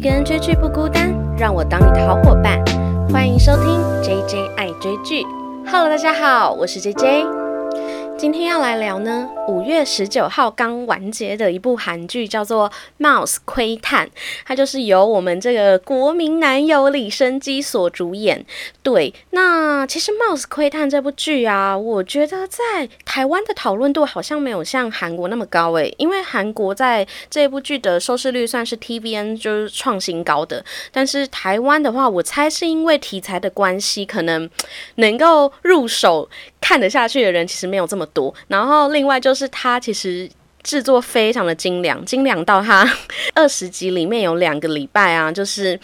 一个人追剧不孤单，让我当你的好伙伴。欢迎收听 JJ 爱追剧。Hello，大家好，我是 JJ。今天要来聊呢，五月十九号刚完结的一部韩剧，叫做《Mouse 窥探》，它就是由我们这个国民男友李生基所主演。对，那其实《Mouse 窥探》这部剧啊，我觉得在台湾的讨论度好像没有像韩国那么高诶，因为韩国在这部剧的收视率算是 TVN 就是创新高的，但是台湾的话，我猜是因为题材的关系，可能能够入手。看得下去的人其实没有这么多，然后另外就是它其实制作非常的精良，精良到它 二十集里面有两个礼拜啊，就是。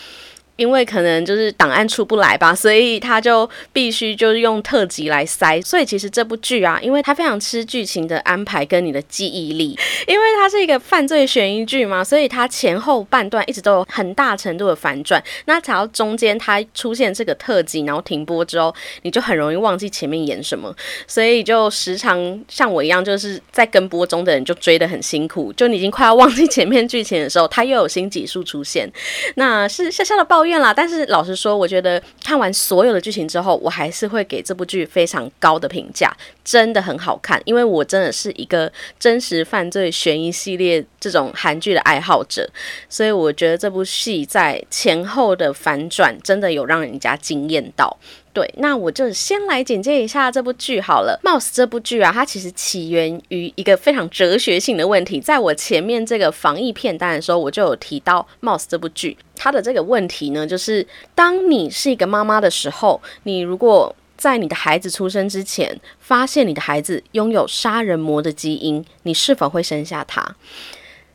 因为可能就是档案出不来吧，所以他就必须就是用特辑来塞。所以其实这部剧啊，因为它非常吃剧情的安排跟你的记忆力，因为它是一个犯罪悬疑剧嘛，所以它前后半段一直都有很大程度的反转。那只要中间它出现这个特辑，然后停播之后，你就很容易忘记前面演什么，所以就时常像我一样，就是在跟播中的人就追得很辛苦，就你已经快要忘记前面剧情的时候，它又有新集数出现，那是笑笑的抱。怨啦，但是老实说，我觉得看完所有的剧情之后，我还是会给这部剧非常高的评价，真的很好看。因为我真的是一个真实犯罪悬疑系列这种韩剧的爱好者，所以我觉得这部戏在前后的反转真的有让人家惊艳到。对，那我就先来简介一下这部剧好了。Mouse 这部剧啊，它其实起源于一个非常哲学性的问题。在我前面这个防疫片单的时候，我就有提到 Mouse 这部剧，它的这个问题呢，就是当你是一个妈妈的时候，你如果在你的孩子出生之前，发现你的孩子拥有杀人魔的基因，你是否会生下他？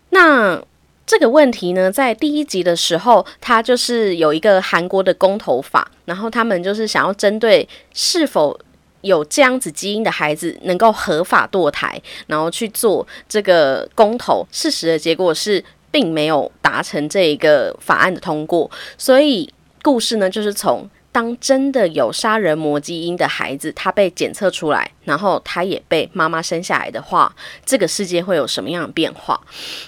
那这个问题呢，在第一集的时候，他就是有一个韩国的公投法，然后他们就是想要针对是否有这样子基因的孩子能够合法堕胎，然后去做这个公投。事实的结果是，并没有达成这一个法案的通过，所以故事呢，就是从。当真的有杀人魔基因的孩子，他被检测出来，然后他也被妈妈生下来的话，这个世界会有什么样的变化？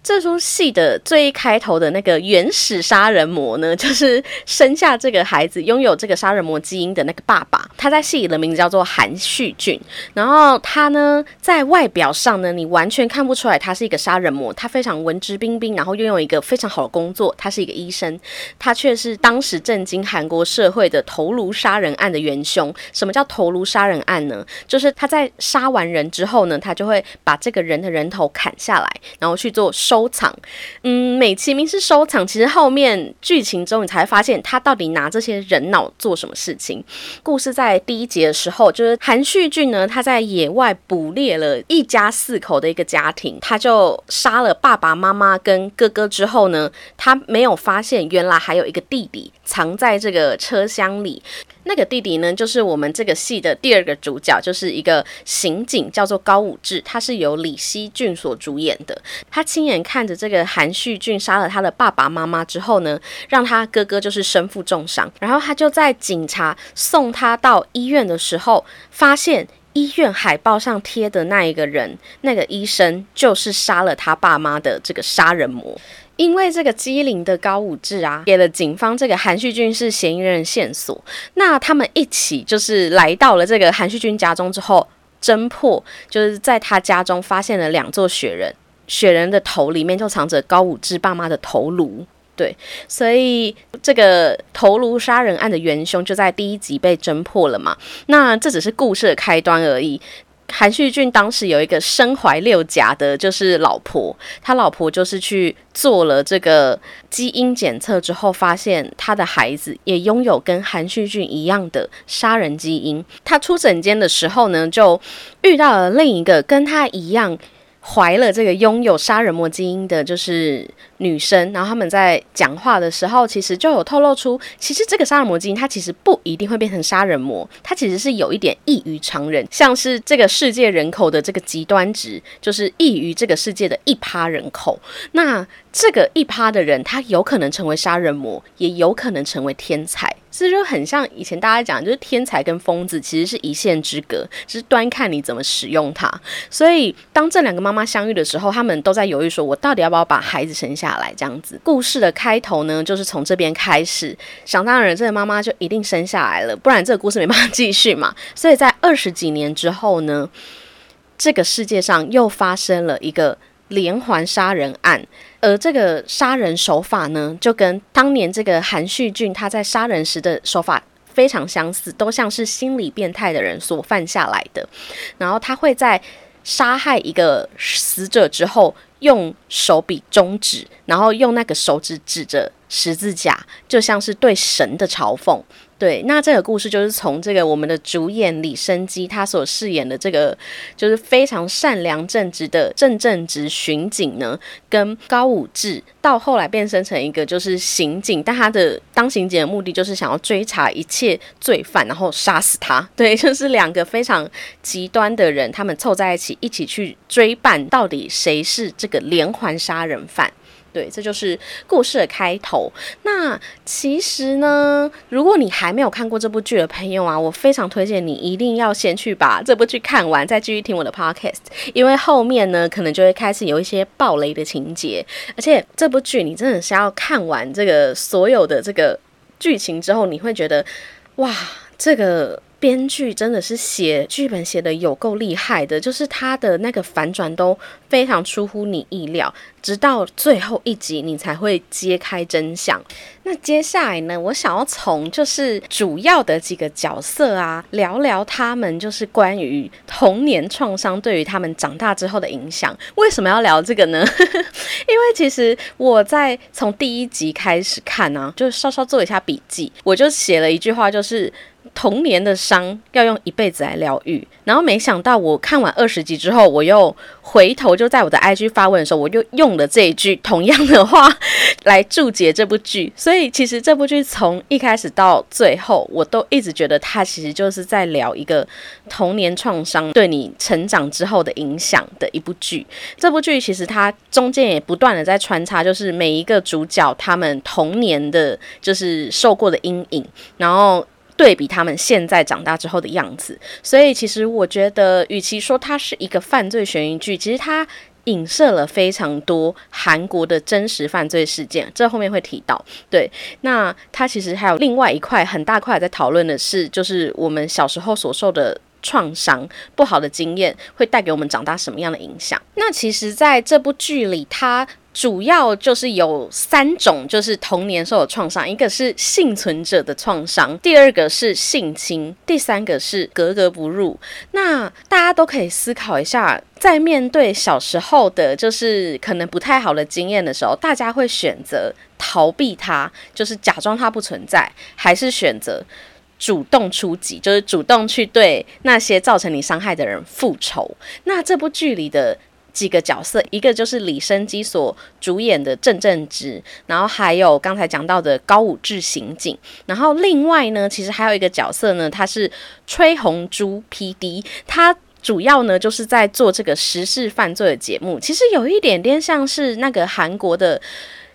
这出戏的最开头的那个原始杀人魔呢，就是生下这个孩子拥有这个杀人魔基因的那个爸爸，他在戏里的名字叫做韩旭俊。然后他呢，在外表上呢，你完全看不出来他是一个杀人魔，他非常文质彬彬，然后拥有一个非常好的工作，他是一个医生，他却是当时震惊韩国社会的。头颅杀人案的元凶，什么叫头颅杀人案呢？就是他在杀完人之后呢，他就会把这个人的人头砍下来，然后去做收藏。嗯，美其名是收藏，其实后面剧情中你才发现他到底拿这些人脑做什么事情。故事在第一集的时候，就是韩旭俊呢，他在野外捕猎了一家四口的一个家庭，他就杀了爸爸妈妈跟哥哥之后呢，他没有发现原来还有一个弟弟藏在这个车厢。里那个弟弟呢，就是我们这个戏的第二个主角，就是一个刑警，叫做高武志，他是由李熙俊所主演的。他亲眼看着这个韩旭俊杀了他的爸爸妈妈之后呢，让他哥哥就是身负重伤，然后他就在警察送他到医院的时候，发现医院海报上贴的那一个人，那个医生就是杀了他爸妈的这个杀人魔。因为这个机灵的高武志啊，给了警方这个韩旭俊是嫌疑人线索。那他们一起就是来到了这个韩旭俊家中之后，侦破，就是在他家中发现了两座雪人，雪人的头里面就藏着高武志爸妈的头颅。对，所以这个头颅杀人案的元凶就在第一集被侦破了嘛。那这只是故事的开端而已。韩旭俊当时有一个身怀六甲的，就是老婆，他老婆就是去做了这个基因检测之后，发现他的孩子也拥有跟韩旭俊一样的杀人基因。他出诊间的时候呢，就遇到了另一个跟他一样。怀了这个拥有杀人魔基因的，就是女生，然后他们在讲话的时候，其实就有透露出，其实这个杀人魔基因它其实不一定会变成杀人魔，它其实是有一点异于常人，像是这个世界人口的这个极端值，就是异于这个世界的一趴人口。那这个一趴的人，他有可能成为杀人魔，也有可能成为天才。这就很像以前大家讲，就是天才跟疯子其实是一线之隔，只是端看你怎么使用它。所以当这两个妈妈相遇的时候，他们都在犹豫，说我到底要不要把孩子生下来？这样子，故事的开头呢，就是从这边开始。想当然，这个妈妈就一定生下来了，不然这个故事没办法继续嘛。所以在二十几年之后呢，这个世界上又发生了一个连环杀人案。而这个杀人手法呢，就跟当年这个韩旭俊他在杀人时的手法非常相似，都像是心理变态的人所犯下来的。然后他会在杀害一个死者之后，用手比中指，然后用那个手指指着十字架，就像是对神的嘲讽。对，那这个故事就是从这个我们的主演李生基他所饰演的这个就是非常善良正直的正正直巡警呢，跟高武志到后来变身成一个就是刑警，但他的当刑警的目的就是想要追查一切罪犯，然后杀死他。对，就是两个非常极端的人，他们凑在一起，一起去追办到底谁是这个连环杀人犯。对，这就是故事的开头。那其实呢，如果你还没有看过这部剧的朋友啊，我非常推荐你一定要先去把这部剧看完，再继续听我的 podcast，因为后面呢，可能就会开始有一些暴雷的情节。而且这部剧你真的是要看完这个所有的这个剧情之后，你会觉得哇，这个。编剧真的是写剧本写的有够厉害的，就是他的那个反转都非常出乎你意料，直到最后一集你才会揭开真相。那接下来呢，我想要从就是主要的几个角色啊，聊聊他们就是关于童年创伤对于他们长大之后的影响。为什么要聊这个呢？因为其实我在从第一集开始看呢，就稍稍做一下笔记，我就写了一句话，就是。童年的伤要用一辈子来疗愈，然后没想到我看完二十集之后，我又回头就在我的 IG 发问的时候，我又用了这一句同样的话来注解这部剧。所以其实这部剧从一开始到最后，我都一直觉得它其实就是在聊一个童年创伤对你成长之后的影响的一部剧。这部剧其实它中间也不断的在穿插，就是每一个主角他们童年的就是受过的阴影，然后。对比他们现在长大之后的样子，所以其实我觉得，与其说它是一个犯罪悬疑剧，其实它影射了非常多韩国的真实犯罪事件。这后面会提到。对，那它其实还有另外一块很大块在讨论的是，就是我们小时候所受的创伤、不好的经验，会带给我们长大什么样的影响。那其实在这部剧里，它。主要就是有三种，就是童年受的创伤，一个是幸存者的创伤，第二个是性侵，第三个是格格不入。那大家都可以思考一下，在面对小时候的，就是可能不太好的经验的时候，大家会选择逃避它，就是假装它不存在，还是选择主动出击，就是主动去对那些造成你伤害的人复仇？那这部剧里的。几个角色，一个就是李生基所主演的郑正直，然后还有刚才讲到的高武志刑警，然后另外呢，其实还有一个角色呢，他是崔红珠 P.D，他主要呢就是在做这个时事犯罪的节目，其实有一点点像是那个韩国的。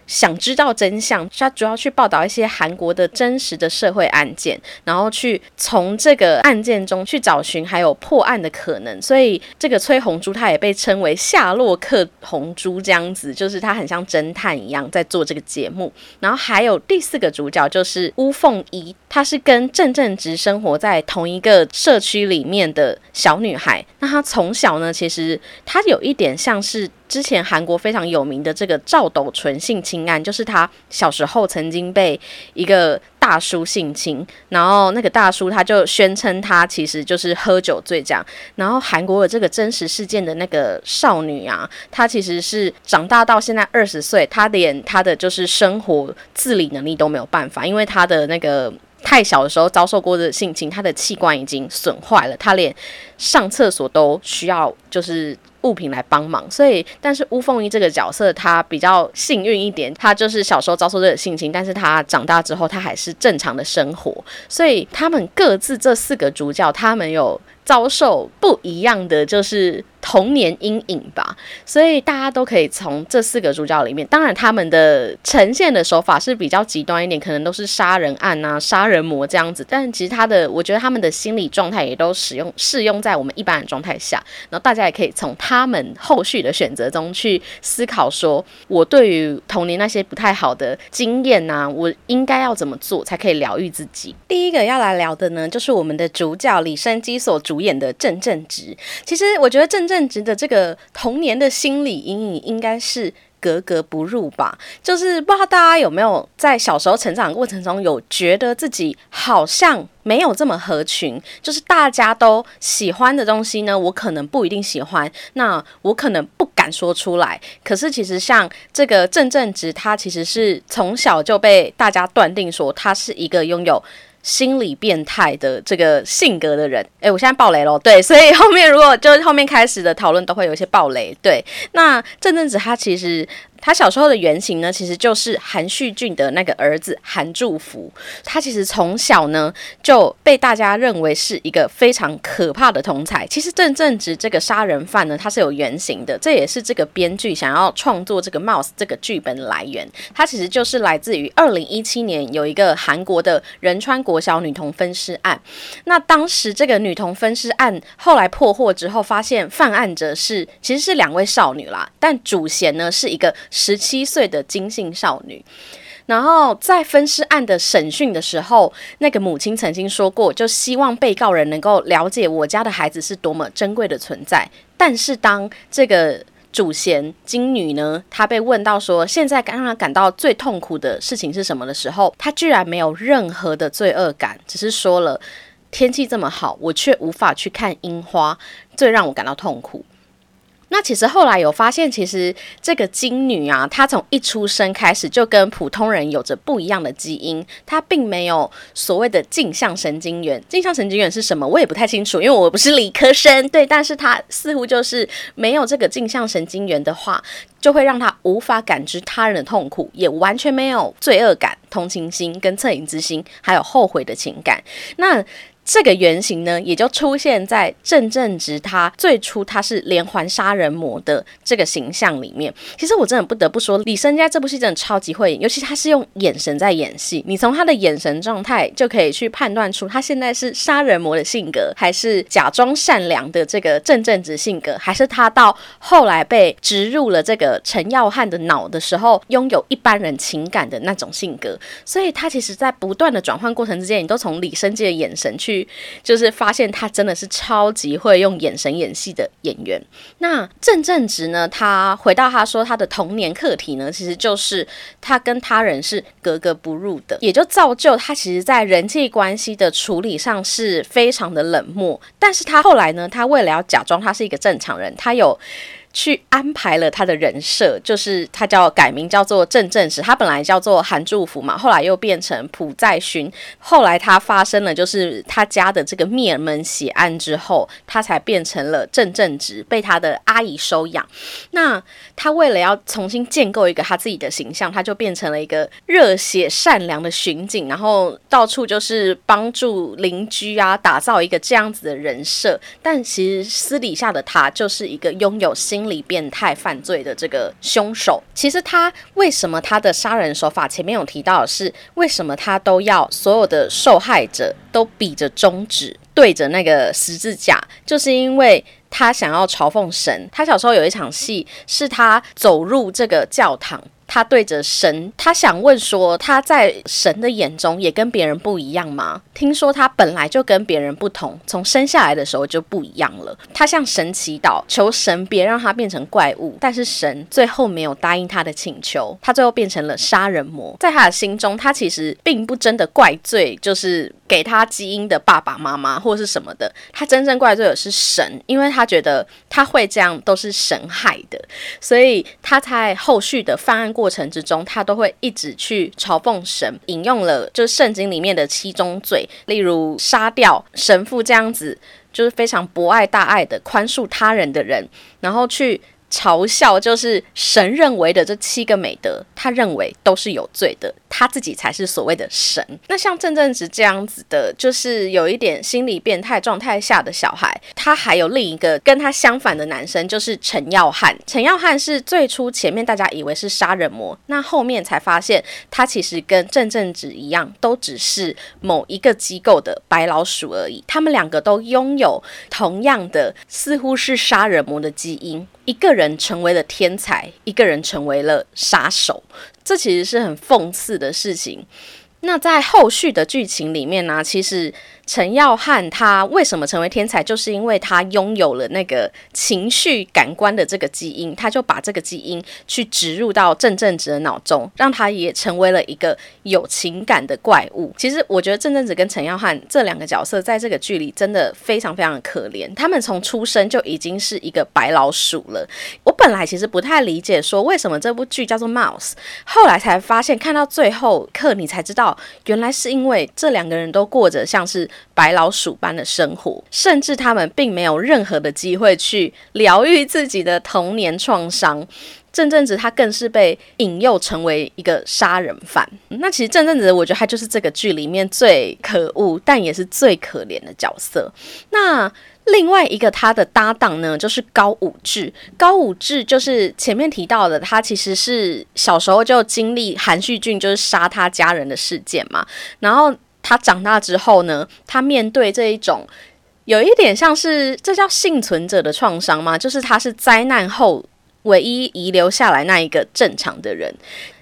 想知道真相，他主要去报道一些韩国的真实的社会案件，然后去从这个案件中去找寻还有破案的可能。所以这个崔红珠，他也被称为夏洛克红珠，这样子就是他很像侦探一样在做这个节目。然后还有第四个主角就是乌凤仪，她是跟郑正直生活在同一个社区里面的小女孩。那她从小呢，其实她有一点像是。之前韩国非常有名的这个赵斗淳性侵案，就是他小时候曾经被一个大叔性侵，然后那个大叔他就宣称他其实就是喝酒醉这样。然后韩国的这个真实事件的那个少女啊，她其实是长大到现在二十岁，她连她的就是生活自理能力都没有办法，因为她的那个太小的时候遭受过的性侵，她的器官已经损坏了，她连上厕所都需要就是。物品来帮忙，所以但是乌凤仪这个角色他比较幸运一点，他就是小时候遭受这个性侵，但是他长大之后他还是正常的生活，所以他们各自这四个主角，他们有遭受不一样的就是。童年阴影吧。所以大家都可以从这四个主角里面，当然他们的呈现的手法是比较极端一点，可能都是杀人案啊、杀人魔这样子。但其实他的，我觉得他们的心理状态也都使用适用在我们一般的状态下。然后大家也可以从他们后续的选择中去思考，说我对于童年那些不太好的经验呐，我应该要怎么做才可以疗愈自己？第一个要来聊的呢，就是我们的主角李生基所主演的郑正直。其实我觉得郑正直的这个童年的心理阴影应该是。格格不入吧，就是不知道大家有没有在小时候成长过程中有觉得自己好像没有这么合群，就是大家都喜欢的东西呢，我可能不一定喜欢，那我可能不敢说出来。可是其实像这个郑正直，他其实是从小就被大家断定说他是一个拥有。心理变态的这个性格的人，诶，我现在爆雷喽，对，所以后面如果就是后面开始的讨论都会有一些爆雷，对，那郑正子他其实。他小时候的原型呢，其实就是韩旭俊的那个儿子韩祝福。他其实从小呢就被大家认为是一个非常可怕的同才。其实郑正直这个杀人犯呢，他是有原型的，这也是这个编剧想要创作这个《Mouse》这个剧本的来源。他其实就是来自于二零一七年有一个韩国的仁川国小女童分尸案。那当时这个女童分尸案后来破获之后，发现犯案者是其实是两位少女啦，但主嫌呢是一个。十七岁的金姓少女，然后在分尸案的审讯的时候，那个母亲曾经说过，就希望被告人能够了解我家的孩子是多么珍贵的存在。但是当这个主嫌金女呢，她被问到说现在让她感到最痛苦的事情是什么的时候，她居然没有任何的罪恶感，只是说了天气这么好，我却无法去看樱花，最让我感到痛苦。那其实后来有发现，其实这个金女啊，她从一出生开始就跟普通人有着不一样的基因，她并没有所谓的镜像神经元。镜像神经元是什么？我也不太清楚，因为我不是理科生。对，但是她似乎就是没有这个镜像神经元的话，就会让她无法感知他人的痛苦，也完全没有罪恶感、同情心、跟恻隐之心，还有后悔的情感。那这个原型呢，也就出现在郑正直他最初他是连环杀人魔的这个形象里面。其实我真的不得不说，李生家这部戏真的超级会演，尤其他是用眼神在演戏，你从他的眼神状态就可以去判断出他现在是杀人魔的性格，还是假装善良的这个郑正直性格，还是他到后来被植入了这个陈耀汉的脑的时候，拥有一般人情感的那种性格。所以他其实在不断的转换过程之间，你都从李生基的眼神去。就是发现他真的是超级会用眼神演戏的演员。那郑正直呢？他回到他说他的童年课题呢，其实就是他跟他人是格格不入的，也就造就他其实在人际关系的处理上是非常的冷漠。但是他后来呢，他为了要假装他是一个正常人，他有。去安排了他的人设，就是他叫改名叫做郑正时，他本来叫做韩祝福嘛，后来又变成朴在勋。后来他发生了就是他家的这个灭门血案之后，他才变成了郑正直，被他的阿姨收养。那他为了要重新建构一个他自己的形象，他就变成了一个热血善良的巡警，然后到处就是帮助邻居啊，打造一个这样子的人设。但其实私底下的他就是一个拥有心。心理变态犯罪的这个凶手，其实他为什么他的杀人手法前面有提到是为什么他都要所有的受害者都比着中指对着那个十字架，就是因为他想要嘲讽神。他小时候有一场戏是他走入这个教堂。他对着神，他想问说：他在神的眼中也跟别人不一样吗？听说他本来就跟别人不同，从生下来的时候就不一样了。他向神祈祷，求神别让他变成怪物，但是神最后没有答应他的请求，他最后变成了杀人魔。在他的心中，他其实并不真的怪罪，就是给他基因的爸爸妈妈或是什么的。他真正怪罪的是神，因为他觉得他会这样都是神害的，所以他在后续的犯案。过程之中，他都会一直去嘲讽神，引用了就是圣经里面的七宗罪，例如杀掉神父这样子，就是非常博爱大爱的宽恕他人的人，然后去。嘲笑就是神认为的这七个美德，他认为都是有罪的。他自己才是所谓的神。那像郑正直这样子的，就是有一点心理变态状态下的小孩，他还有另一个跟他相反的男生，就是陈耀汉。陈耀汉是最初前面大家以为是杀人魔，那后面才发现他其实跟郑正直一样，都只是某一个机构的白老鼠而已。他们两个都拥有同样的似乎是杀人魔的基因，一个人成为了天才，一个人成为了杀手。这其实是很讽刺的事情。那在后续的剧情里面呢，其实。陈耀汉他为什么成为天才，就是因为他拥有了那个情绪感官的这个基因，他就把这个基因去植入到郑正直的脑中，让他也成为了一个有情感的怪物。其实我觉得郑正直跟陈耀汉这两个角色在这个剧里真的非常非常的可怜，他们从出生就已经是一个白老鼠了。我本来其实不太理解说为什么这部剧叫做 Mouse，后来才发现看到最后刻你才知道，原来是因为这两个人都过着像是。白老鼠般的生活，甚至他们并没有任何的机会去疗愈自己的童年创伤。郑正直他更是被引诱成为一个杀人犯。那其实郑正直，我觉得他就是这个剧里面最可恶，但也是最可怜的角色。那另外一个他的搭档呢，就是高武志。高武志就是前面提到的，他其实是小时候就经历韩旭俊就是杀他家人的事件嘛，然后。他长大之后呢，他面对这一种有一点像是这叫幸存者的创伤吗？就是他是灾难后唯一遗留下来那一个正常的人。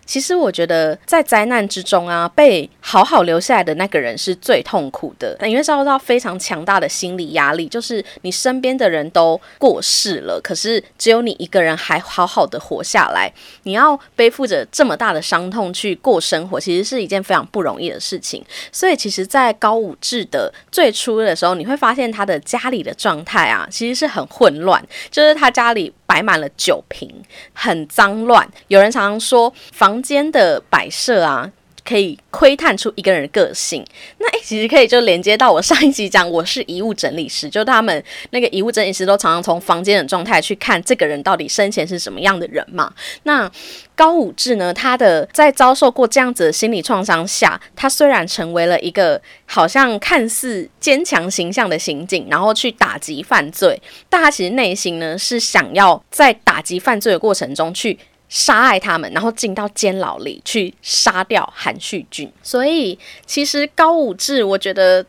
其实我觉得，在灾难之中啊，被好好留下来的那个人是最痛苦的，因为受到非常强大的心理压力，就是你身边的人都过世了，可是只有你一个人还好好的活下来，你要背负着这么大的伤痛去过生活，其实是一件非常不容易的事情。所以，其实，在高武志的最初的时候，你会发现他的家里的状态啊，其实是很混乱，就是他家里。摆满了酒瓶，很脏乱。有人常常说，房房间的摆设啊，可以窥探出一个人的个性。那诶，其实可以就连接到我上一集讲，我是遗物整理师，就他们那个遗物整理师都常常从房间的状态去看这个人到底生前是什么样的人嘛。那高武志呢？他的在遭受过这样子的心理创伤下，他虽然成为了一个好像看似坚强形象的刑警，然后去打击犯罪，但他其实内心呢是想要在打击犯罪的过程中去杀害他们，然后进到监牢里去杀掉韩旭俊。所以，其实高武志，我觉得。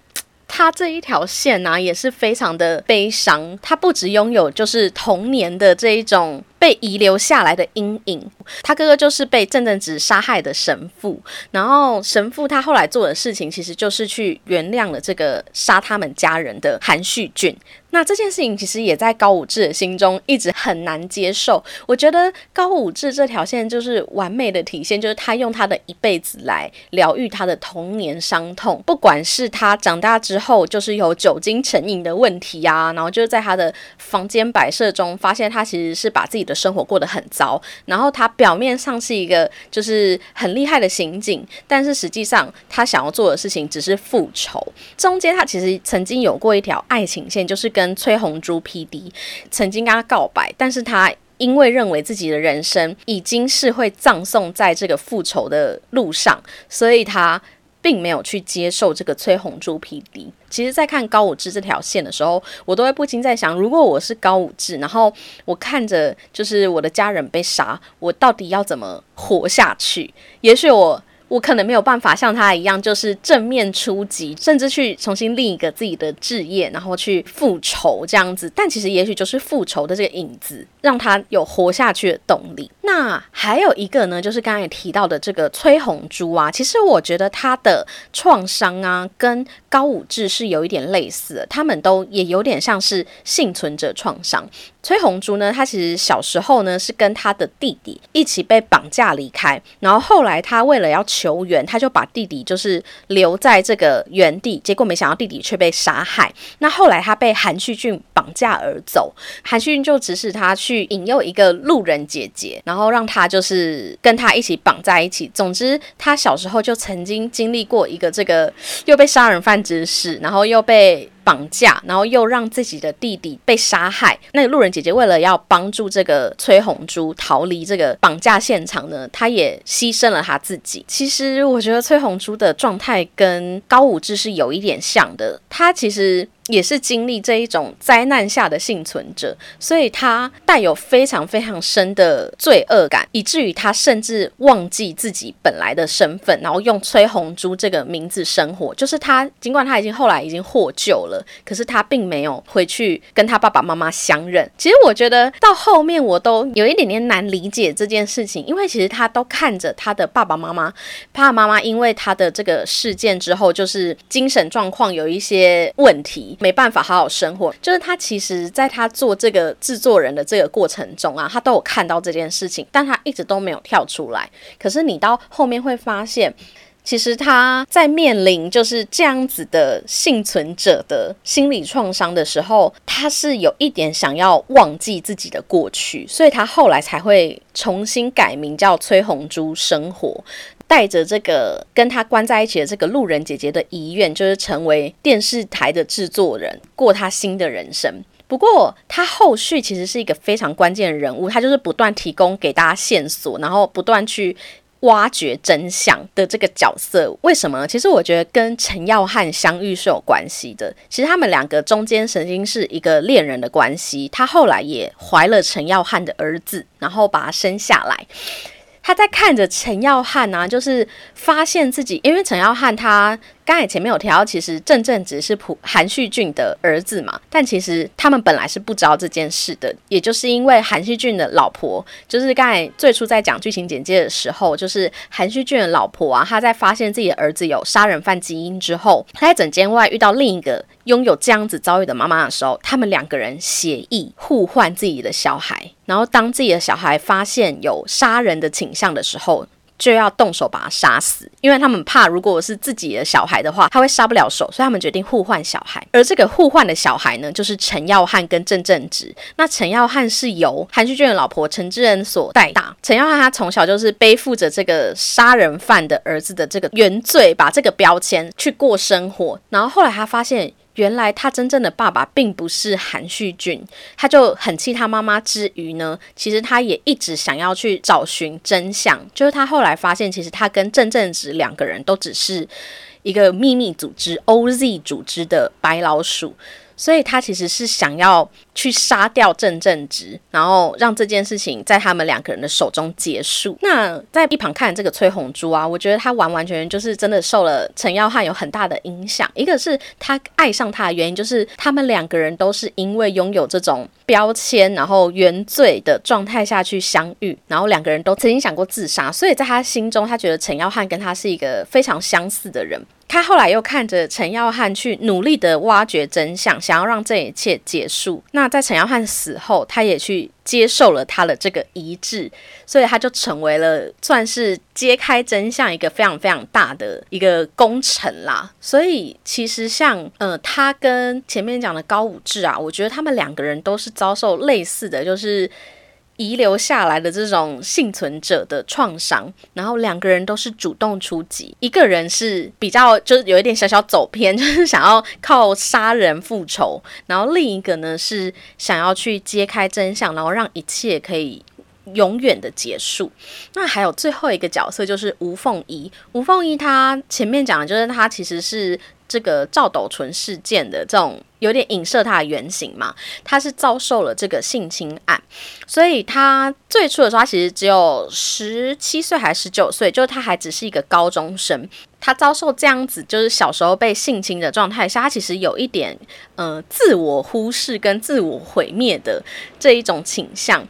他这一条线呢，也是非常的悲伤。他不只拥有就是童年的这一种被遗留下来的阴影，他哥哥就是被郑正直杀害的神父。然后神父他后来做的事情，其实就是去原谅了这个杀他们家人的韩旭俊。那这件事情其实也在高武志的心中一直很难接受。我觉得高武志这条线就是完美的体现，就是他用他的一辈子来疗愈他的童年伤痛。不管是他长大之后就是有酒精成瘾的问题啊，然后就是在他的房间摆设中发现他其实是把自己的生活过得很糟。然后他表面上是一个就是很厉害的刑警，但是实际上他想要做的事情只是复仇。中间他其实曾经有过一条爱情线，就是跟崔红珠 P.D. 曾经跟他告白，但是他因为认为自己的人生已经是会葬送在这个复仇的路上，所以他并没有去接受这个崔红珠 P.D. 其实，在看高武志这条线的时候，我都会不禁在想，如果我是高武志，然后我看着就是我的家人被杀，我到底要怎么活下去？也许我。我可能没有办法像他一样，就是正面出击，甚至去重新立一个自己的志业，然后去复仇这样子。但其实也许就是复仇的这个影子，让他有活下去的动力。那还有一个呢，就是刚才提到的这个崔红珠啊，其实我觉得他的创伤啊，跟高武志是有一点类似的，他们都也有点像是幸存者创伤。崔红珠呢，他其实小时候呢是跟他的弟弟一起被绑架离开，然后后来他为了要求援，他就把弟弟就是留在这个原地，结果没想到弟弟却被杀害。那后来他被韩旭俊绑架而走，韩旭俊就指使他去引诱一个路人姐姐，然后让他就是跟他一起绑在一起。总之，他小时候就曾经经历过一个这个又被杀人犯指使，然后又被。绑架，然后又让自己的弟弟被杀害。那个路人姐姐为了要帮助这个崔红珠逃离这个绑架现场呢，她也牺牲了她自己。其实我觉得崔红珠的状态跟高武志是有一点像的，他其实。也是经历这一种灾难下的幸存者，所以他带有非常非常深的罪恶感，以至于他甚至忘记自己本来的身份，然后用崔红珠这个名字生活。就是他，尽管他已经后来已经获救了可是他并没有回去跟他爸爸妈妈相认。其实我觉得到后面我都有一点点难理解这件事情，因为其实他都看着他的爸爸妈妈，爸爸妈妈因为他的这个事件之后，就是精神状况有一些问题。没办法好好生活，就是他其实在他做这个制作人的这个过程中啊，他都有看到这件事情，但他一直都没有跳出来。可是你到后面会发现，其实他在面临就是这样子的幸存者的心理创伤的时候，他是有一点想要忘记自己的过去，所以他后来才会重新改名叫崔红珠生活。带着这个跟他关在一起的这个路人姐姐的遗愿，就是成为电视台的制作人，过他新的人生。不过他后续其实是一个非常关键的人物，他就是不断提供给大家线索，然后不断去挖掘真相的这个角色。为什么？其实我觉得跟陈耀汉相遇是有关系的。其实他们两个中间曾经是一个恋人的关系，他后来也怀了陈耀汉的儿子，然后把他生下来。他在看着陈耀汉啊，就是发现自己，因为陈耀汉他刚才前面有提到，其实郑正直是朴韩旭俊的儿子嘛，但其实他们本来是不知道这件事的，也就是因为韩旭俊的老婆，就是刚才最初在讲剧情简介的时候，就是韩旭俊的老婆啊，他在发现自己的儿子有杀人犯基因之后，他在整间外遇到另一个拥有这样子遭遇的妈妈的时候，他们两个人协议互换自己的小孩。然后，当自己的小孩发现有杀人的倾向的时候，就要动手把他杀死，因为他们怕如果是自己的小孩的话，他会杀不了手，所以他们决定互换小孩。而这个互换的小孩呢，就是陈耀汉跟郑正直。那陈耀汉是由韩旭俊的老婆陈之恩所带大。陈耀汉他从小就是背负着这个杀人犯的儿子的这个原罪，把这个标签去过生活。然后后来他发现。原来他真正的爸爸并不是韩旭俊，他就很气他妈妈之余呢，其实他也一直想要去找寻真相。就是他后来发现，其实他跟郑正直两个人都只是一个秘密组织 OZ 组织的白老鼠。所以他其实是想要去杀掉郑正直，然后让这件事情在他们两个人的手中结束。那在一旁看这个崔红珠啊，我觉得他完完全全就是真的受了陈耀汉有很大的影响。一个是他爱上他的原因，就是他们两个人都是因为拥有这种标签，然后原罪的状态下去相遇，然后两个人都曾经想过自杀，所以在他心中，他觉得陈耀汉跟他是一个非常相似的人。他后来又看着陈耀汉去努力的挖掘真相，想要让这一切结束。那在陈耀汉死后，他也去接受了他的这个遗志，所以他就成为了算是揭开真相一个非常非常大的一个功臣啦。所以其实像呃，他跟前面讲的高武志啊，我觉得他们两个人都是遭受类似的就是。遗留下来的这种幸存者的创伤，然后两个人都是主动出击，一个人是比较就是有一点小小走偏，就是想要靠杀人复仇，然后另一个呢是想要去揭开真相，然后让一切可以永远的结束。那还有最后一个角色就是吴凤仪，吴凤仪她前面讲的就是她其实是。这个赵斗淳事件的这种有点影射他的原型嘛，他是遭受了这个性侵案，所以他最初的时候他其实只有十七岁还是十九岁，就是他还只是一个高中生，他遭受这样子就是小时候被性侵的状态下，他其实有一点呃自我忽视跟自我毁灭的这一种倾向。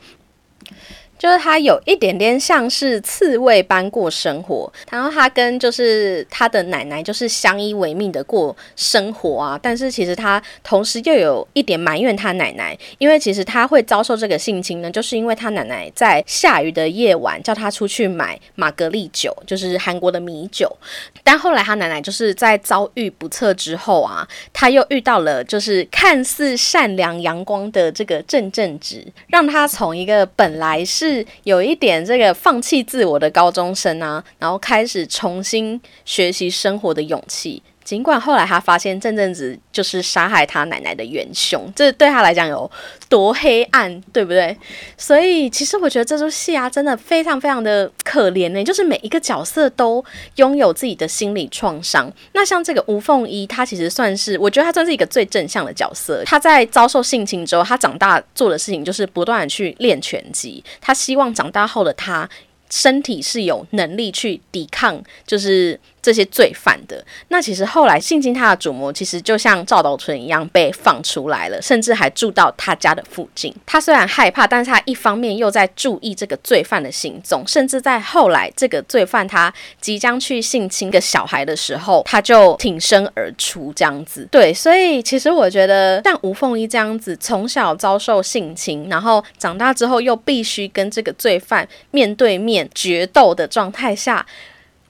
就是他有一点点像是刺猬般过生活，然后他跟就是他的奶奶就是相依为命的过生活啊。但是其实他同时又有一点埋怨他奶奶，因为其实他会遭受这个性侵呢，就是因为他奶奶在下雨的夜晚叫他出去买玛格丽酒，就是韩国的米酒。但后来他奶奶就是在遭遇不测之后啊，他又遇到了就是看似善良阳光的这个正正直，让他从一个本来是是有一点这个放弃自我的高中生啊，然后开始重新学习生活的勇气，尽管后来他发现郑正直就是杀害他奶奶的元凶，这对他来讲有多黑暗，对不对？所以其实我觉得这出戏啊，真的非常非常的可怜呢。就是每一个角色都拥有自己的心理创伤。那像这个吴凤仪，她其实算是，我觉得她算是一个最正向的角色。她在遭受性侵之后，她长大做的事情就是不断的去练拳击。她希望长大后的她。身体是有能力去抵抗，就是这些罪犯的。那其实后来性侵他的主谋，其实就像赵斗淳一样被放出来了，甚至还住到他家的附近。他虽然害怕，但是他一方面又在注意这个罪犯的行踪，甚至在后来这个罪犯他即将去性侵个小孩的时候，他就挺身而出这样子。对，所以其实我觉得像吴凤仪这样子，从小遭受性侵，然后长大之后又必须跟这个罪犯面对面。决斗的状态下，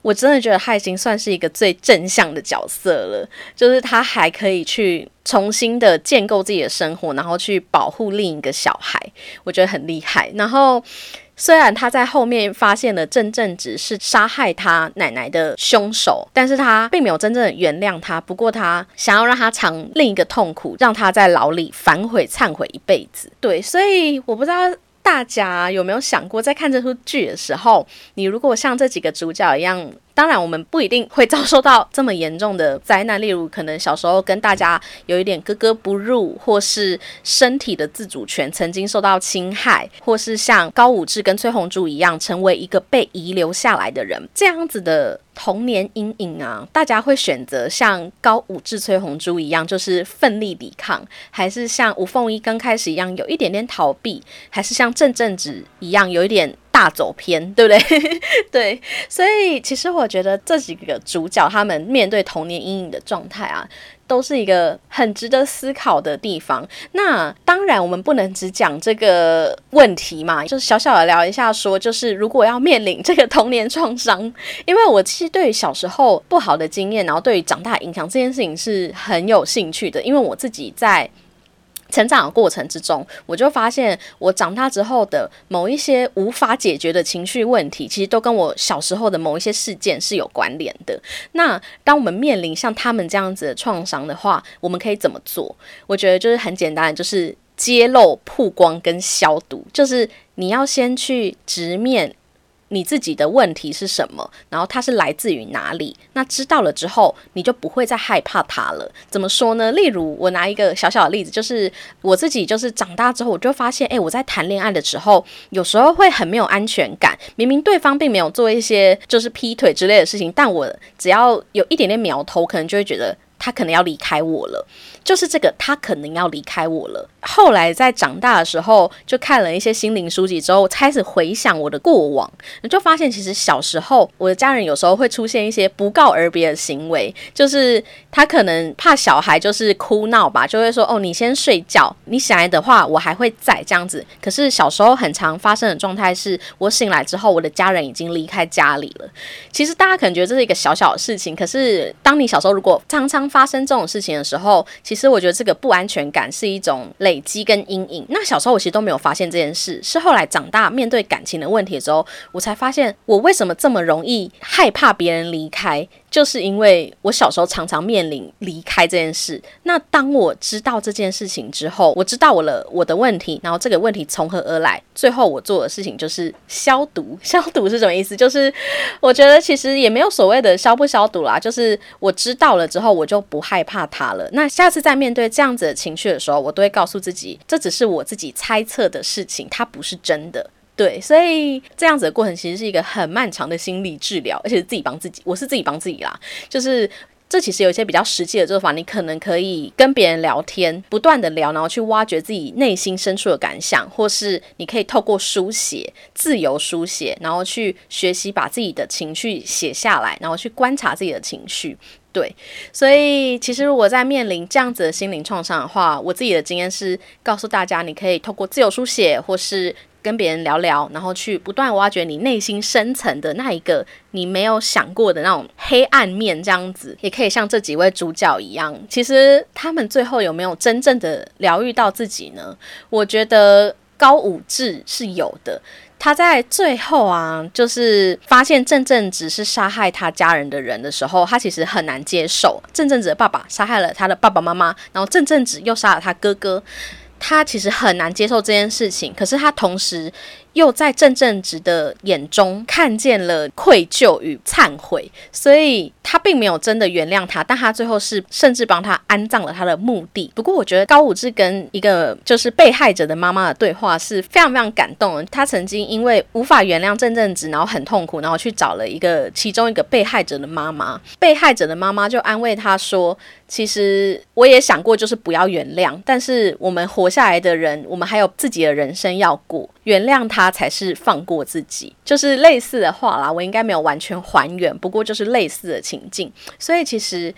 我真的觉得他已经算是一个最正向的角色了。就是他还可以去重新的建构自己的生活，然后去保护另一个小孩，我觉得很厉害。然后虽然他在后面发现了郑正直是杀害他奶奶的凶手，但是他并没有真正原谅他。不过他想要让他尝另一个痛苦，让他在牢里反悔忏悔一辈子。对，所以我不知道。大家有没有想过，在看这出剧的时候，你如果像这几个主角一样？当然，我们不一定会遭受到这么严重的灾难，例如可能小时候跟大家有一点格格不入，或是身体的自主权曾经受到侵害，或是像高武志跟崔红珠一样，成为一个被遗留下来的人，这样子的童年阴影啊，大家会选择像高武志、崔红珠一样，就是奋力抵抗，还是像吴凤仪刚开始一样有一点点逃避，还是像郑正直一样有一点？大走偏，对不对？对，所以其实我觉得这几个主角他们面对童年阴影的状态啊，都是一个很值得思考的地方。那当然，我们不能只讲这个问题嘛，就是小小的聊一下，说就是如果要面临这个童年创伤，因为我其实对小时候不好的经验，然后对于长大影响这件事情是很有兴趣的，因为我自己在。成长的过程之中，我就发现我长大之后的某一些无法解决的情绪问题，其实都跟我小时候的某一些事件是有关联的。那当我们面临像他们这样子的创伤的话，我们可以怎么做？我觉得就是很简单，就是揭露、曝光跟消毒，就是你要先去直面。你自己的问题是什么？然后它是来自于哪里？那知道了之后，你就不会再害怕它了。怎么说呢？例如，我拿一个小小的例子，就是我自己，就是长大之后，我就发现，诶，我在谈恋爱的时候，有时候会很没有安全感。明明对方并没有做一些就是劈腿之类的事情，但我只要有一点点苗头，可能就会觉得他可能要离开我了。就是这个，他可能要离开我了。后来在长大的时候，就看了一些心灵书籍之后，开始回想我的过往，就发现其实小时候我的家人有时候会出现一些不告而别的行为，就是他可能怕小孩就是哭闹吧，就会说：“哦，你先睡觉，你醒来的话，我还会在这样子。”可是小时候很常发生的状态是，我醒来之后，我的家人已经离开家里了。其实大家可能觉得这是一个小小的事情，可是当你小时候如果常常发生这种事情的时候，其。其实我觉得这个不安全感是一种累积跟阴影。那小时候我其实都没有发现这件事，是后来长大面对感情的问题之后，我才发现我为什么这么容易害怕别人离开。就是因为我小时候常常面临离开这件事，那当我知道这件事情之后，我知道我了我的问题，然后这个问题从何而来，最后我做的事情就是消毒。消毒是什么意思？就是我觉得其实也没有所谓的消不消毒啦，就是我知道了之后，我就不害怕它了。那下次在面对这样子的情绪的时候，我都会告诉自己，这只是我自己猜测的事情，它不是真的。对，所以这样子的过程其实是一个很漫长的心理治疗，而且自己帮自己，我是自己帮自己啦。就是这其实有一些比较实际的做法，你可能可以跟别人聊天，不断的聊，然后去挖掘自己内心深处的感想，或是你可以透过书写，自由书写，然后去学习把自己的情绪写下来，然后去观察自己的情绪。对，所以其实如果在面临这样子的心灵创伤的话，我自己的经验是告诉大家，你可以透过自由书写，或是跟别人聊聊，然后去不断挖掘你内心深层的那一个你没有想过的那种黑暗面，这样子也可以像这几位主角一样。其实他们最后有没有真正的疗愈到自己呢？我觉得高武志是有的。他在最后啊，就是发现郑正直是杀害他家人的人的时候，他其实很难接受郑正直的爸爸杀害了他的爸爸妈妈，然后郑正直又杀了他哥哥，他其实很难接受这件事情。可是他同时。又在郑正直的眼中看见了愧疚与忏悔，所以他并没有真的原谅他，但他最后是甚至帮他安葬了他的墓地。不过，我觉得高武志跟一个就是被害者的妈妈的对话是非常非常感动的。他曾经因为无法原谅郑正直，然后很痛苦，然后去找了一个其中一个被害者的妈妈。被害者的妈妈就安慰他说：“其实我也想过，就是不要原谅，但是我们活下来的人，我们还有自己的人生要过，原谅他。”才是放过自己，就是类似的话啦。我应该没有完全还原，不过就是类似的情境。所以其实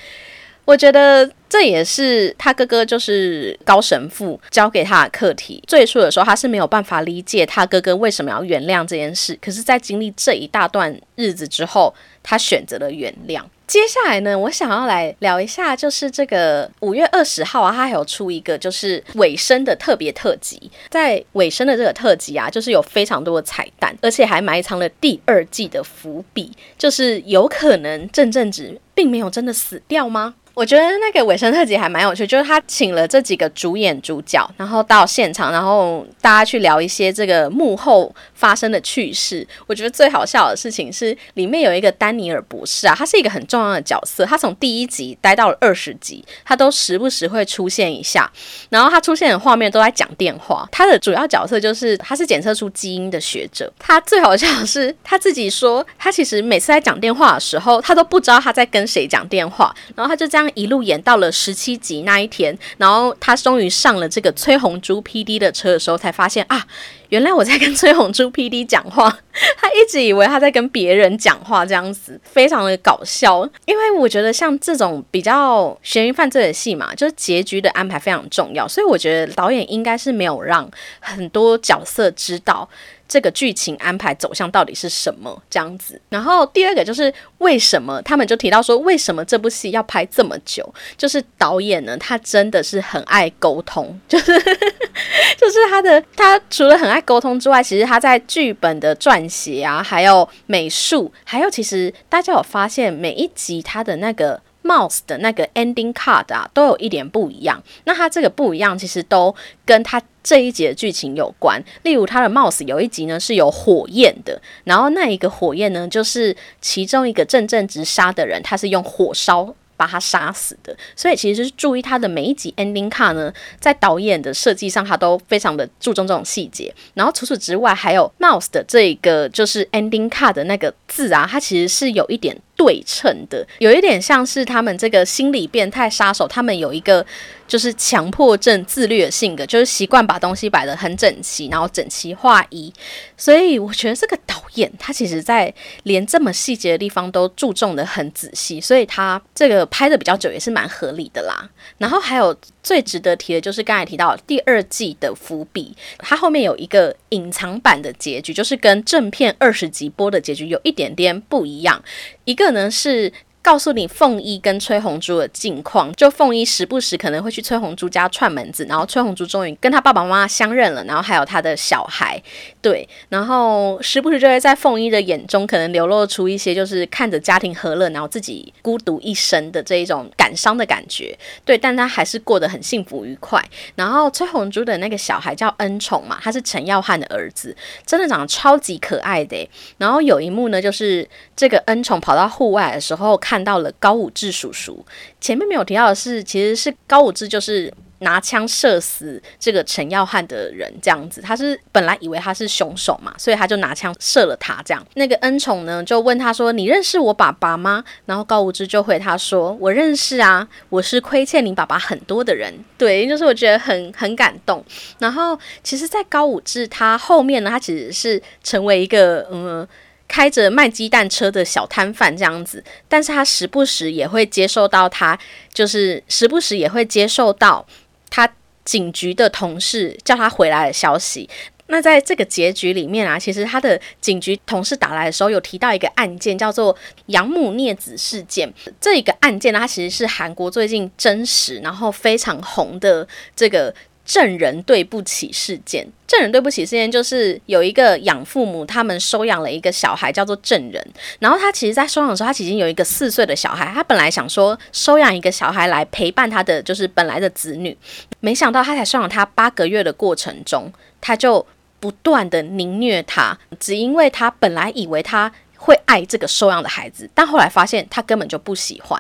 我觉得这也是他哥哥，就是高神父教给他的课题。最初的时候，他是没有办法理解他哥哥为什么要原谅这件事。可是，在经历这一大段日子之后，他选择了原谅。接下来呢，我想要来聊一下，就是这个五月二十号啊，它还有出一个就是尾声的特别特辑。在尾声的这个特辑啊，就是有非常多的彩蛋，而且还埋藏了第二季的伏笔，就是有可能郑正直并没有真的死掉吗？我觉得那个尾声特辑还蛮有趣，就是他请了这几个主演主角，然后到现场，然后大家去聊一些这个幕后发生的趣事。我觉得最好笑的事情是，里面有一个丹尼尔博士啊，他是一个很重要的角色，他从第一集待到了二十集，他都时不时会出现一下。然后他出现的画面都在讲电话，他的主要角色就是他是检测出基因的学者。他最好笑的是他自己说，他其实每次在讲电话的时候，他都不知道他在跟谁讲电话，然后他就这样。一路演到了十七集那一天，然后他终于上了这个崔红珠 P D 的车的时候，才发现啊，原来我在跟崔红珠 P D 讲话。他一直以为他在跟别人讲话，这样子非常的搞笑。因为我觉得像这种比较悬疑犯罪的戏嘛，就是结局的安排非常重要，所以我觉得导演应该是没有让很多角色知道。这个剧情安排走向到底是什么这样子？然后第二个就是为什么他们就提到说，为什么这部戏要拍这么久？就是导演呢，他真的是很爱沟通，就 是就是他的他除了很爱沟通之外，其实他在剧本的撰写啊，还有美术，还有其实大家有发现每一集他的那个。Mouse 的那个 ending card 啊，都有一点不一样。那它这个不一样，其实都跟它这一集的剧情有关。例如，它的 Mouse 有一集呢是有火焰的，然后那一个火焰呢，就是其中一个正正直杀的人，他是用火烧。把他杀死的，所以其实是注意他的每一集 ending card 呢，在导演的设计上，他都非常的注重这种细节。然后除此之外，还有 mouse 的这个就是 ending card 的那个字啊，它其实是有一点对称的，有一点像是他们这个心理变态杀手，他们有一个。就是强迫症自律的性格，就是习惯把东西摆得很整齐，然后整齐划一。所以我觉得这个导演他其实在连这么细节的地方都注重的很仔细，所以他这个拍的比较久也是蛮合理的啦。然后还有最值得提的就是刚才提到第二季的伏笔，它后面有一个隐藏版的结局，就是跟正片二十集播的结局有一点点不一样。一个呢是。告诉你凤一跟崔红珠的近况，就凤一时不时可能会去崔红珠家串门子，然后崔红珠终于跟他爸爸妈妈相认了，然后还有他的小孩，对，然后时不时就会在凤一的眼中可能流露出一些就是看着家庭和乐，然后自己孤独一生的这一种感伤的感觉，对，但他还是过得很幸福愉快。然后崔红珠的那个小孩叫恩宠嘛，他是陈耀汉的儿子，真的长得超级可爱的。然后有一幕呢，就是这个恩宠跑到户外的时候。看到了高武志叔叔，前面没有提到的是，其实是高武志就是拿枪射死这个陈耀汉的人，这样子，他是本来以为他是凶手嘛，所以他就拿枪射了他。这样，那个恩宠呢就问他说：“你认识我爸爸吗？”然后高武志就回他说：“我认识啊，我是亏欠你爸爸很多的人。”对，就是我觉得很很感动。然后，其实，在高武志他后面呢，他其实是成为一个嗯。开着卖鸡蛋车的小摊贩这样子，但是他时不时也会接受到他，就是时不时也会接受到他警局的同事叫他回来的消息。那在这个结局里面啊，其实他的警局同事打来的时候，有提到一个案件，叫做养母孽子事件。这一个案件呢，它其实是韩国最近真实然后非常红的这个。证人对不起事件。证人对不起事件就是有一个养父母，他们收养了一个小孩叫做证人，然后他其实，在收养的时候，他已经有一个四岁的小孩，他本来想说收养一个小孩来陪伴他的就是本来的子女，没想到他才收养他八个月的过程中，他就不断的凌虐他，只因为他本来以为他。会爱这个收养的孩子，但后来发现他根本就不喜欢。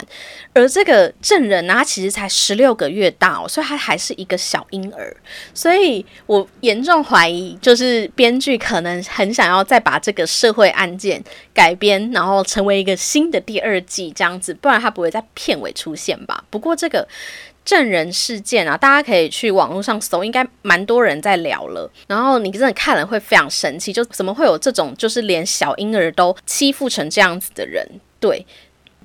而这个证人呢，他其实才十六个月大哦，所以他还是一个小婴儿。所以我严重怀疑，就是编剧可能很想要再把这个社会案件改编，然后成为一个新的第二季这样子，不然他不会在片尾出现吧？不过这个。证人事件啊，大家可以去网络上搜，应该蛮多人在聊了。然后你真的看了会非常生气，就怎么会有这种就是连小婴儿都欺负成这样子的人？对，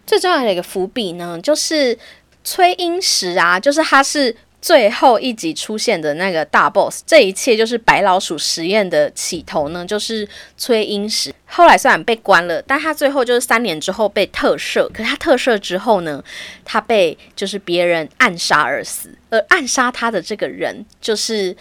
最重要的一个伏笔呢，就是崔英石啊，就是他是。最后一集出现的那个大 boss，这一切就是白老鼠实验的起头呢，就是崔英石。后来虽然被关了，但他最后就是三年之后被特赦。可是他特赦之后呢，他被就是别人暗杀而死。而暗杀他的这个人，就是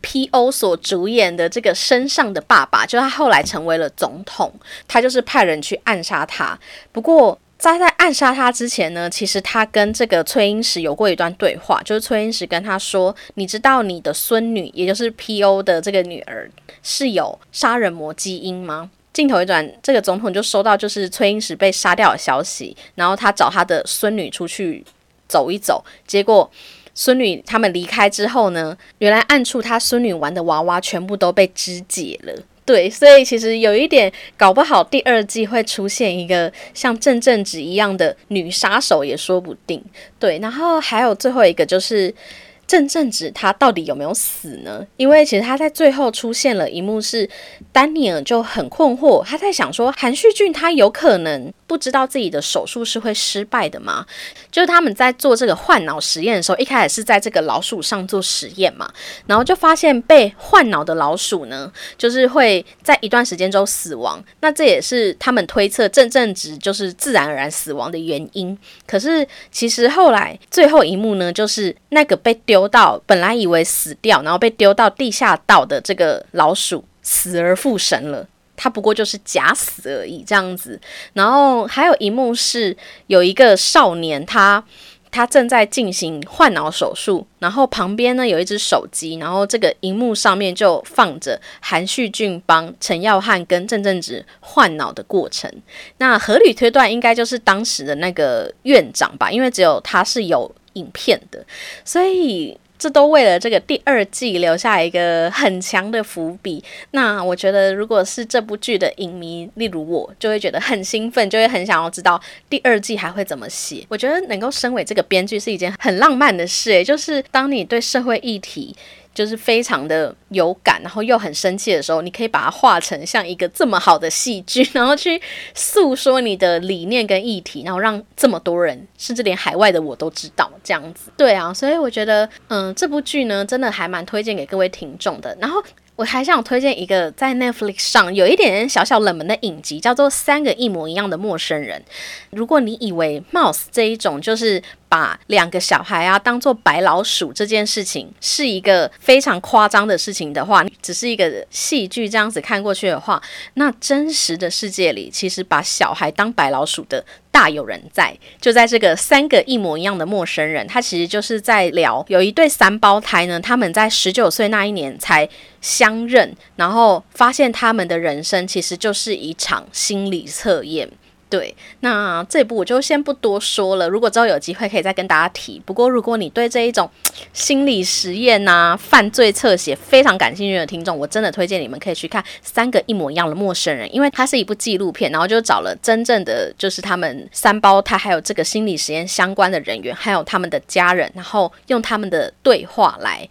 P.O. 所主演的这个身上的爸爸，就他后来成为了总统，他就是派人去暗杀他。不过。在在暗杀他之前呢，其实他跟这个崔英石有过一段对话，就是崔英石跟他说：“你知道你的孙女，也就是 P.O. 的这个女儿是有杀人魔基因吗？”镜头一转，这个总统就收到就是崔英石被杀掉的消息，然后他找他的孙女出去走一走，结果孙女他们离开之后呢，原来暗处他孙女玩的娃娃全部都被肢解了。对，所以其实有一点搞不好，第二季会出现一个像郑正直一样的女杀手也说不定。对，然后还有最后一个就是郑正直他到底有没有死呢？因为其实他在最后出现了一幕是丹尼尔就很困惑，他在想说韩旭俊他有可能。不知道自己的手术是会失败的吗？就是他们在做这个换脑实验的时候，一开始是在这个老鼠上做实验嘛，然后就发现被换脑的老鼠呢，就是会在一段时间之后死亡。那这也是他们推测正正值就是自然而然死亡的原因。可是其实后来最后一幕呢，就是那个被丢丢到本来以为死掉，然后被丢到地下道的这个老鼠死而复生了。他不过就是假死而已，这样子。然后还有一幕是有一个少年，他他正在进行换脑手术，然后旁边呢有一只手机，然后这个荧幕上面就放着韩旭俊帮陈耀汉跟郑正直换脑的过程。那合理推断应该就是当时的那个院长吧，因为只有他是有影片的，所以。这都为了这个第二季留下一个很强的伏笔。那我觉得，如果是这部剧的影迷，例如我，就会觉得很兴奋，就会很想要知道第二季还会怎么写。我觉得能够身为这个编剧是一件很浪漫的事，诶，就是当你对社会议题。就是非常的有感，然后又很生气的时候，你可以把它画成像一个这么好的戏剧，然后去诉说你的理念跟议题，然后让这么多人，甚至连海外的我都知道这样子。对啊，所以我觉得，嗯，这部剧呢，真的还蛮推荐给各位听众的。然后我还想推荐一个在 Netflix 上有一点小小冷门的影集，叫做《三个一模一样的陌生人》。如果你以为 Mouse 这一种就是。把两个小孩啊当做白老鼠这件事情是一个非常夸张的事情的话，只是一个戏剧这样子看过去的话，那真实的世界里其实把小孩当白老鼠的大有人在。就在这个三个一模一样的陌生人，他其实就是在聊有一对三胞胎呢，他们在十九岁那一年才相认，然后发现他们的人生其实就是一场心理测验。对，那这部我就先不多说了。如果之后有机会，可以再跟大家提。不过，如果你对这一种心理实验呐、犯罪侧写非常感兴趣的听众，我真的推荐你们可以去看《三个一模一样的陌生人》，因为它是一部纪录片，然后就找了真正的就是他们三胞胎还有这个心理实验相关的人员，还有他们的家人，然后用他们的对话来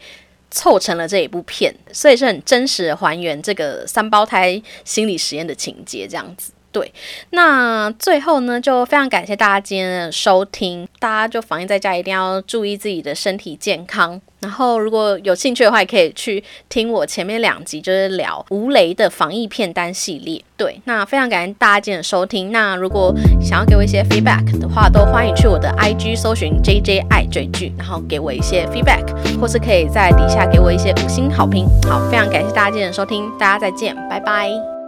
凑成了这一部片，所以是很真实的还原这个三胞胎心理实验的情节，这样子。对，那最后呢，就非常感谢大家今天的收听。大家就防疫在家，一定要注意自己的身体健康。然后如果有兴趣的话，也可以去听我前面两集，就是聊吴雷的防疫片单系列。对，那非常感谢大家今天的收听。那如果想要给我一些 feedback 的话，都欢迎去我的 IG 搜寻 JJ 爱追剧，然后给我一些 feedback，或是可以在底下给我一些五星好评。好，非常感谢大家今天的收听，大家再见，拜拜。